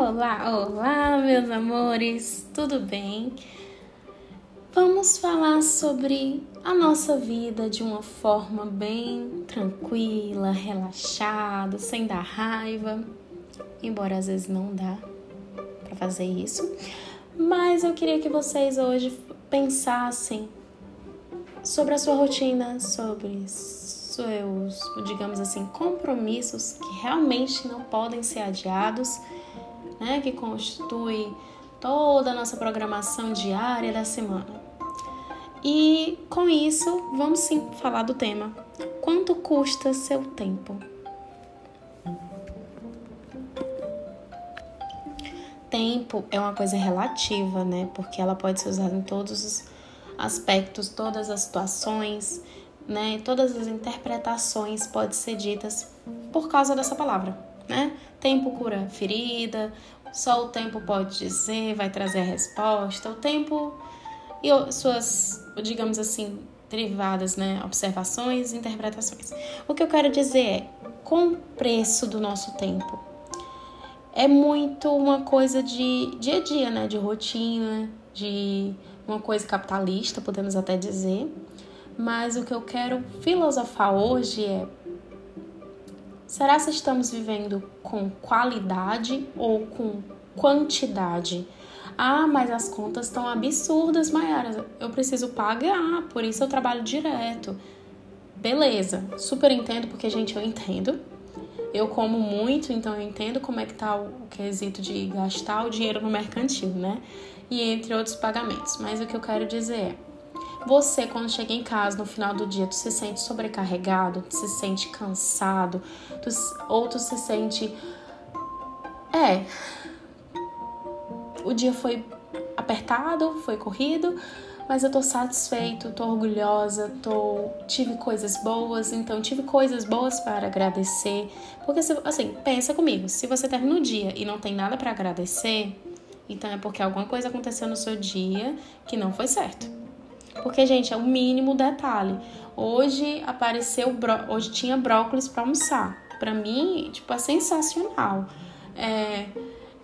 Olá, olá, meus amores, tudo bem? Vamos falar sobre a nossa vida de uma forma bem tranquila, relaxada, sem dar raiva, embora às vezes não dá para fazer isso. Mas eu queria que vocês hoje pensassem sobre a sua rotina, sobre seus, digamos assim, compromissos que realmente não podem ser adiados, né, que constitui toda a nossa programação diária da semana. E com isso, vamos sim falar do tema. Quanto custa seu tempo? Tempo é uma coisa relativa, né? Porque ela pode ser usada em todos os aspectos, todas as situações, né? Todas as interpretações podem ser ditas por causa dessa palavra, né? Tempo cura ferida, só o tempo pode dizer, vai trazer a resposta. O tempo e suas, digamos assim, derivadas, né? Observações, interpretações. O que eu quero dizer é, com o preço do nosso tempo, é muito uma coisa de dia a dia, né? De rotina, de uma coisa capitalista, podemos até dizer. Mas o que eu quero filosofar hoje é: será se estamos vivendo com qualidade ou com quantidade? Ah, mas as contas estão absurdas, Mayara. Eu preciso pagar, por isso eu trabalho direto. Beleza, super entendo, porque, gente, eu entendo. Eu como muito, então eu entendo como é que tá o quesito de gastar o dinheiro no mercantil, né? E entre outros pagamentos. Mas o que eu quero dizer é, você, quando chega em casa no final do dia, tu se sente sobrecarregado, tu se sente cansado, tu, ou tu se sente. É. O dia foi apertado, foi corrido, mas eu tô satisfeito, tô orgulhosa, tô tive coisas boas, então tive coisas boas para agradecer. Porque assim, pensa comigo, se você termina o dia e não tem nada para agradecer, então é porque alguma coisa aconteceu no seu dia que não foi certo. Porque, gente, é o mínimo detalhe. Hoje apareceu, hoje tinha brócolis para almoçar. Para mim, tipo, é sensacional. É,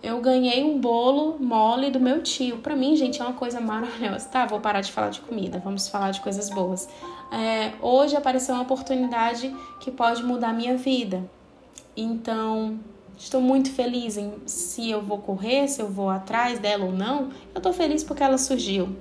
eu ganhei um bolo mole do meu tio. Para mim, gente, é uma coisa maravilhosa. Tá, vou parar de falar de comida, vamos falar de coisas boas. É, hoje apareceu uma oportunidade que pode mudar a minha vida. Então, estou muito feliz em se eu vou correr, se eu vou atrás dela ou não. Eu tô feliz porque ela surgiu.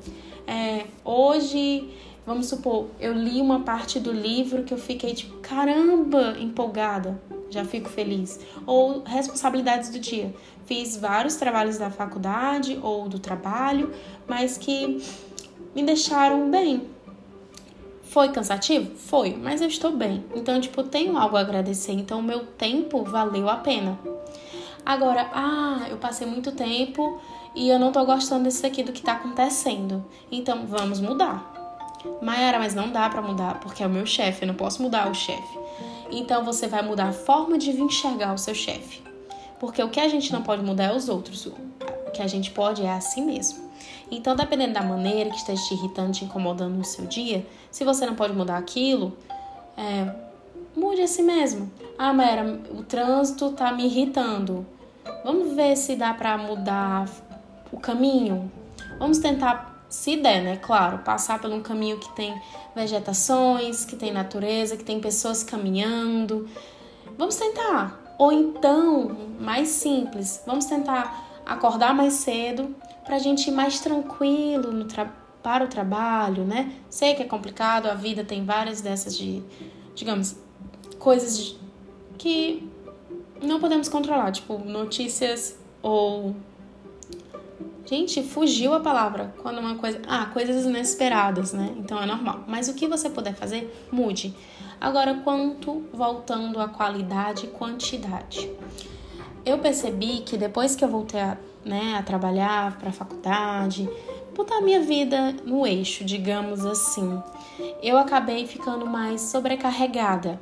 É, hoje, vamos supor, eu li uma parte do livro que eu fiquei tipo, caramba, empolgada, já fico feliz. Ou responsabilidades do dia. Fiz vários trabalhos da faculdade ou do trabalho, mas que me deixaram bem. Foi cansativo? Foi, mas eu estou bem. Então, tipo, tenho algo a agradecer. Então, o meu tempo valeu a pena. Agora, ah, eu passei muito tempo e eu não tô gostando disso aqui do que tá acontecendo. Então vamos mudar. Mayara, mas não dá para mudar porque é o meu chefe, eu não posso mudar o chefe. Então você vai mudar a forma de enxergar o seu chefe. Porque o que a gente não pode mudar é os outros. O que a gente pode é a si mesmo. Então, dependendo da maneira que esteja te irritando, te incomodando no seu dia, se você não pode mudar aquilo, é, mude a si mesmo. Ah, Mayara, o trânsito tá me irritando. Vamos ver se dá para mudar o caminho. Vamos tentar, se der, né? Claro, passar por um caminho que tem vegetações, que tem natureza, que tem pessoas caminhando. Vamos tentar. Ou então, mais simples, vamos tentar acordar mais cedo para a gente ir mais tranquilo no para o trabalho, né? Sei que é complicado, a vida tem várias dessas de, digamos, coisas de, que não podemos controlar, tipo notícias ou Gente, fugiu a palavra quando uma coisa. Ah, coisas inesperadas, né? Então é normal. Mas o que você puder fazer, mude. Agora, quanto voltando à qualidade e quantidade. Eu percebi que depois que eu voltei a, né, a trabalhar para a faculdade, botar a minha vida no eixo, digamos assim, eu acabei ficando mais sobrecarregada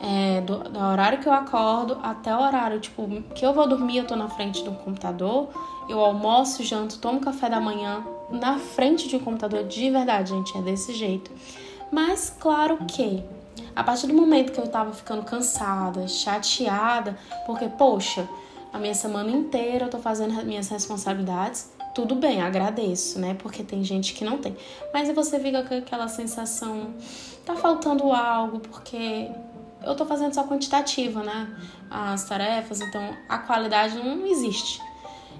é, do, do, horário que eu acordo até o horário, tipo, que eu vou dormir, eu tô na frente do computador, eu almoço, janto, tomo café da manhã na frente de um computador, de verdade, gente, é desse jeito. Mas claro que a partir do momento que eu tava ficando cansada, chateada, porque, poxa, a minha semana inteira eu tô fazendo as minhas responsabilidades, tudo bem, agradeço, né? Porque tem gente que não tem. Mas você fica com aquela sensação, tá faltando algo, porque eu tô fazendo só quantitativa, né? As tarefas, então a qualidade não existe.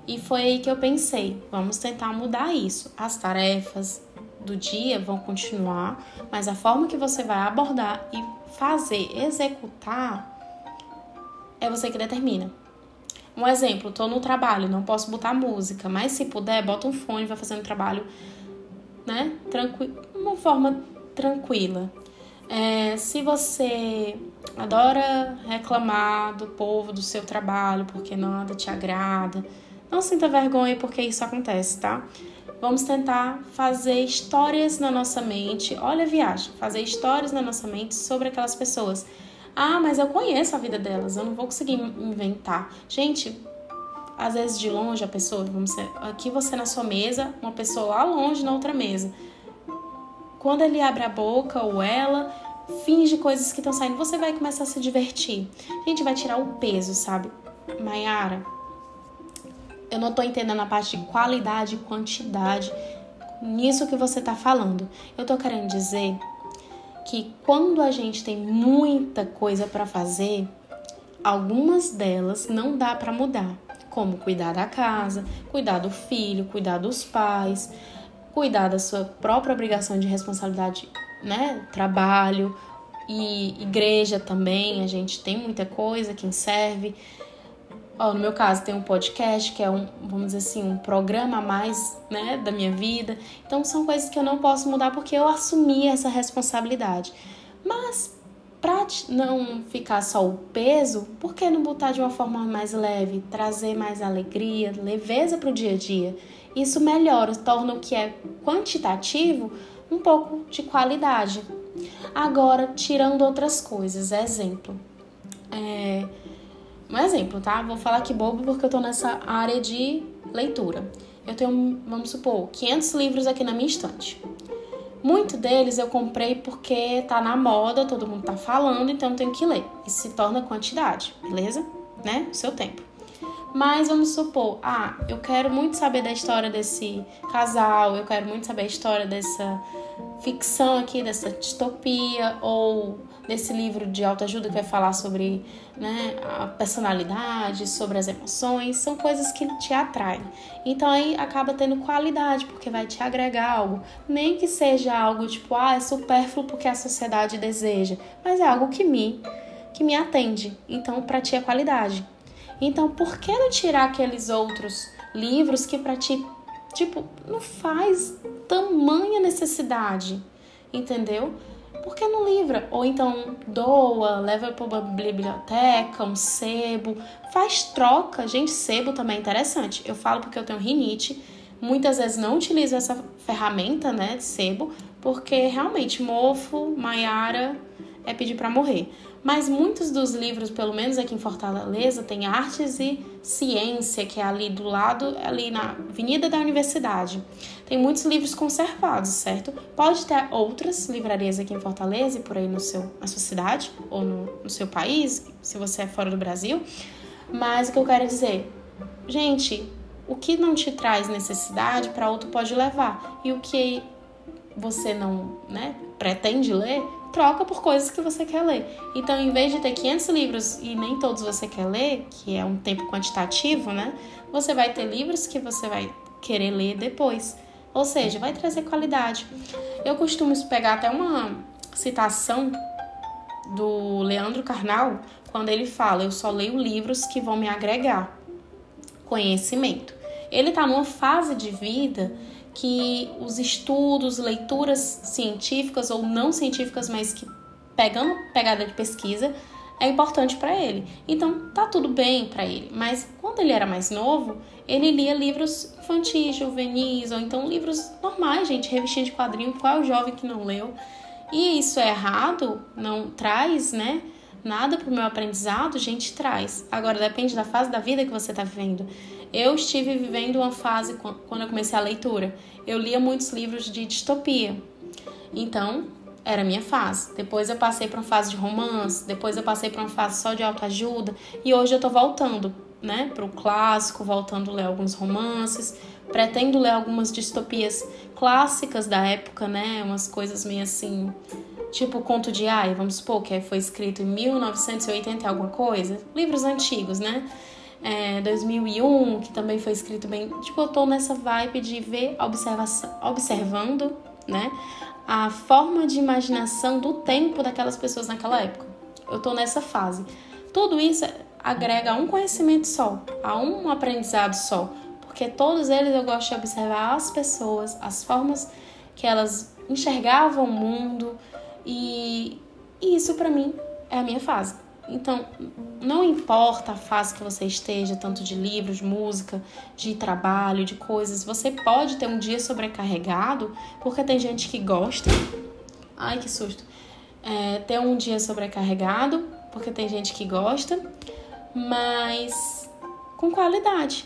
E foi aí que eu pensei, vamos tentar mudar isso. As tarefas do dia vão continuar, mas a forma que você vai abordar e fazer, executar, é você que determina. Um exemplo, tô no trabalho, não posso botar música, mas se puder, bota um fone, vai fazendo trabalho, né? Tranqui uma forma tranquila. É, se você adora reclamar do povo do seu trabalho porque nada te agrada, não sinta vergonha porque isso acontece, tá? Vamos tentar fazer histórias na nossa mente. Olha a viagem, fazer histórias na nossa mente sobre aquelas pessoas ah, mas eu conheço a vida delas, eu não vou conseguir inventar. Gente, às vezes de longe a pessoa, vamos ser, aqui você na sua mesa, uma pessoa lá longe na outra mesa. Quando ele abre a boca ou ela finge coisas que estão saindo, você vai começar a se divertir. A gente vai tirar o peso, sabe? Maiara, eu não tô entendendo a parte de qualidade e quantidade nisso que você tá falando. Eu tô querendo dizer que quando a gente tem muita coisa para fazer, algumas delas não dá para mudar, como cuidar da casa, cuidar do filho, cuidar dos pais, cuidar da sua própria obrigação de responsabilidade, né, trabalho e igreja também, a gente tem muita coisa, quem serve, Ó, no meu caso, tem um podcast, que é um, vamos dizer assim, um programa a mais, né, da minha vida. Então, são coisas que eu não posso mudar porque eu assumi essa responsabilidade. Mas, pra não ficar só o peso, por que não botar de uma forma mais leve, trazer mais alegria, leveza para o dia a dia? Isso melhora, torna o que é quantitativo um pouco de qualidade. Agora, tirando outras coisas, exemplo. É, um exemplo, tá? Vou falar aqui bobo porque eu tô nessa área de leitura. Eu tenho, vamos supor, 500 livros aqui na minha estante. Muito deles eu comprei porque tá na moda, todo mundo tá falando, então eu tenho que ler. Isso se torna quantidade, beleza? Né? O seu tempo. Mas vamos supor, ah, eu quero muito saber da história desse casal, eu quero muito saber a história dessa ficção aqui, dessa distopia, ou desse livro de autoajuda que vai falar sobre né, a personalidade, sobre as emoções, são coisas que te atraem. Então aí acaba tendo qualidade, porque vai te agregar algo. Nem que seja algo tipo, ah, é supérfluo porque a sociedade deseja, mas é algo que me, que me atende. Então, para ti é qualidade. Então, por que não tirar aqueles outros livros que para ti, tipo, não faz tamanha necessidade? Entendeu? por que não livra? Ou então doa, leva para uma biblioteca, um sebo, faz troca. Gente, sebo também é interessante. Eu falo porque eu tenho rinite, muitas vezes não utilizo essa ferramenta, né, de sebo, porque realmente mofo, Maiara é pedir para morrer. Mas muitos dos livros, pelo menos aqui em Fortaleza, tem Artes e Ciência, que é ali do lado, ali na Avenida da Universidade. Tem muitos livros conservados, certo? Pode ter outras livrarias aqui em Fortaleza e por aí no seu, na sua cidade ou no, no seu país, se você é fora do Brasil. Mas o que eu quero dizer, gente, o que não te traz necessidade, para outro pode levar. E o que você não né, pretende ler, troca por coisas que você quer ler. Então, em vez de ter 500 livros e nem todos você quer ler, que é um tempo quantitativo, né? Você vai ter livros que você vai querer ler depois. Ou seja, vai trazer qualidade. Eu costumo pegar até uma citação do Leandro Carnal, quando ele fala: Eu só leio livros que vão me agregar conhecimento. Ele está numa fase de vida que os estudos, leituras científicas ou não científicas, mas que pegando pegada de pesquisa, é importante para ele. Então, tá tudo bem para ele. Mas quando ele era mais novo, ele lia livros infantis, juvenis, ou então livros normais, gente, revistinha de quadrinho. Qual é o jovem que não leu? E isso é errado, não traz, né? Nada pro meu aprendizado, gente, traz. Agora depende da fase da vida que você tá vivendo. Eu estive vivendo uma fase quando eu comecei a leitura. Eu lia muitos livros de distopia. Então, era a minha fase. Depois eu passei para uma fase de romance, depois eu passei para uma fase só de autoajuda e hoje eu tô voltando, né, para o clássico, voltando a ler alguns romances, pretendo ler algumas distopias clássicas da época, né, umas coisas meio assim, tipo o conto de Ai, vamos supor que foi escrito em 1980 alguma coisa, livros antigos, né? É, 2001, que também foi escrito bem. Tipo, eu tô nessa vibe de ver, observando, né? a forma de imaginação do tempo daquelas pessoas naquela época. Eu estou nessa fase. Tudo isso agrega a um conhecimento só, a um aprendizado só, porque todos eles eu gosto de observar as pessoas, as formas que elas enxergavam o mundo e, e isso para mim é a minha fase. Então, não importa a fase que você esteja, tanto de livros, música, de trabalho, de coisas, você pode ter um dia sobrecarregado, porque tem gente que gosta. Ai, que susto! É, ter um dia sobrecarregado, porque tem gente que gosta, mas com qualidade,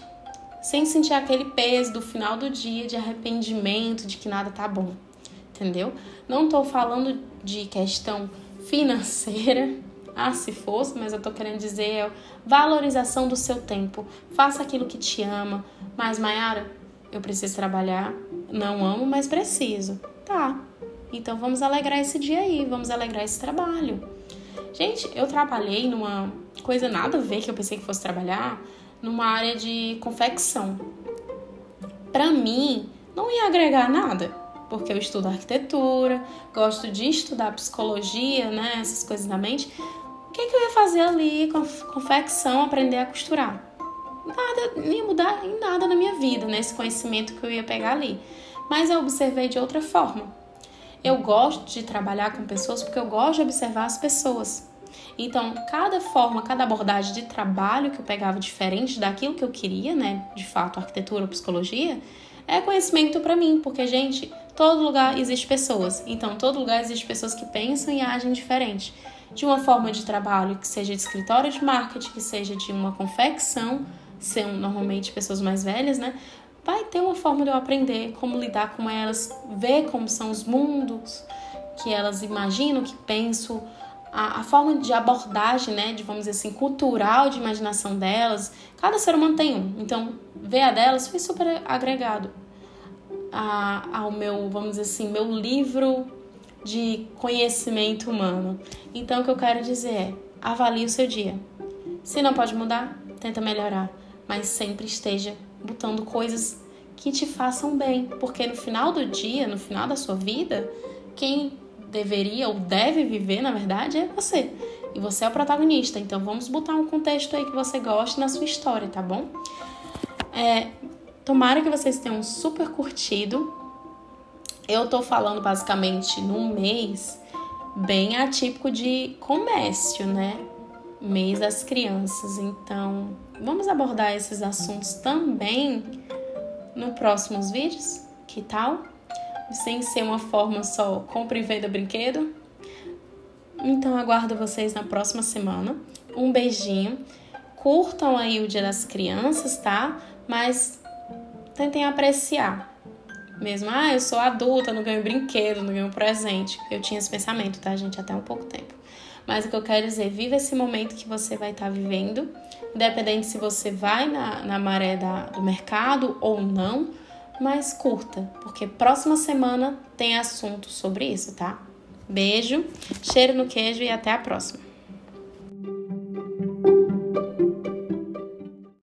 sem sentir aquele peso do final do dia de arrependimento de que nada tá bom, entendeu? Não tô falando de questão financeira, ah, se fosse, mas eu tô querendo dizer é valorização do seu tempo. Faça aquilo que te ama. Mas, Mayara, eu preciso trabalhar. Não amo, mas preciso. Tá. Então vamos alegrar esse dia aí, vamos alegrar esse trabalho. Gente, eu trabalhei numa coisa nada a ver que eu pensei que fosse trabalhar, numa área de confecção. Para mim, não ia agregar nada porque eu estudo arquitetura, gosto de estudar psicologia, né, essas coisas da mente que, que eu ia fazer ali com confecção, aprender a costurar? Nada, não ia mudar em nada na minha vida, nesse né? conhecimento que eu ia pegar ali. Mas eu observei de outra forma. Eu gosto de trabalhar com pessoas porque eu gosto de observar as pessoas. Então, cada forma, cada abordagem de trabalho que eu pegava diferente daquilo que eu queria, né, de fato, arquitetura ou psicologia, é conhecimento para mim, porque gente, todo lugar existe pessoas. Então, todo lugar existe pessoas que pensam e agem diferente de uma forma de trabalho que seja de escritório de marketing, que seja de uma confecção, são normalmente pessoas mais velhas, né? Vai ter uma forma de eu aprender como lidar com elas, ver como são os mundos que elas imaginam, que pensam, a, a, forma de abordagem, né, de vamos dizer assim, cultural de imaginação delas. Cada ser humano tem um. Então, ver a delas foi super agregado a, ao meu, vamos dizer assim, meu livro de conhecimento humano. Então, o que eu quero dizer é: avalie o seu dia. Se não pode mudar, tenta melhorar, mas sempre esteja botando coisas que te façam bem, porque no final do dia, no final da sua vida, quem deveria ou deve viver, na verdade, é você. E você é o protagonista. Então, vamos botar um contexto aí que você goste na sua história, tá bom? É, tomara que vocês tenham super curtido eu tô falando basicamente num mês bem atípico de comércio, né? Mês das crianças. Então, vamos abordar esses assuntos também no próximos vídeos? Que tal? Sem ser uma forma só compra e venda brinquedo. Então, aguardo vocês na próxima semana. Um beijinho. Curtam aí o Dia das Crianças, tá? Mas tentem apreciar mesmo, ah, eu sou adulta, não ganho brinquedo, não ganho presente. Eu tinha esse pensamento, tá, gente, até um pouco tempo. Mas o que eu quero dizer, viva esse momento que você vai estar tá vivendo, independente se você vai na, na maré da, do mercado ou não, mas curta, porque próxima semana tem assunto sobre isso, tá? Beijo, cheiro no queijo e até a próxima.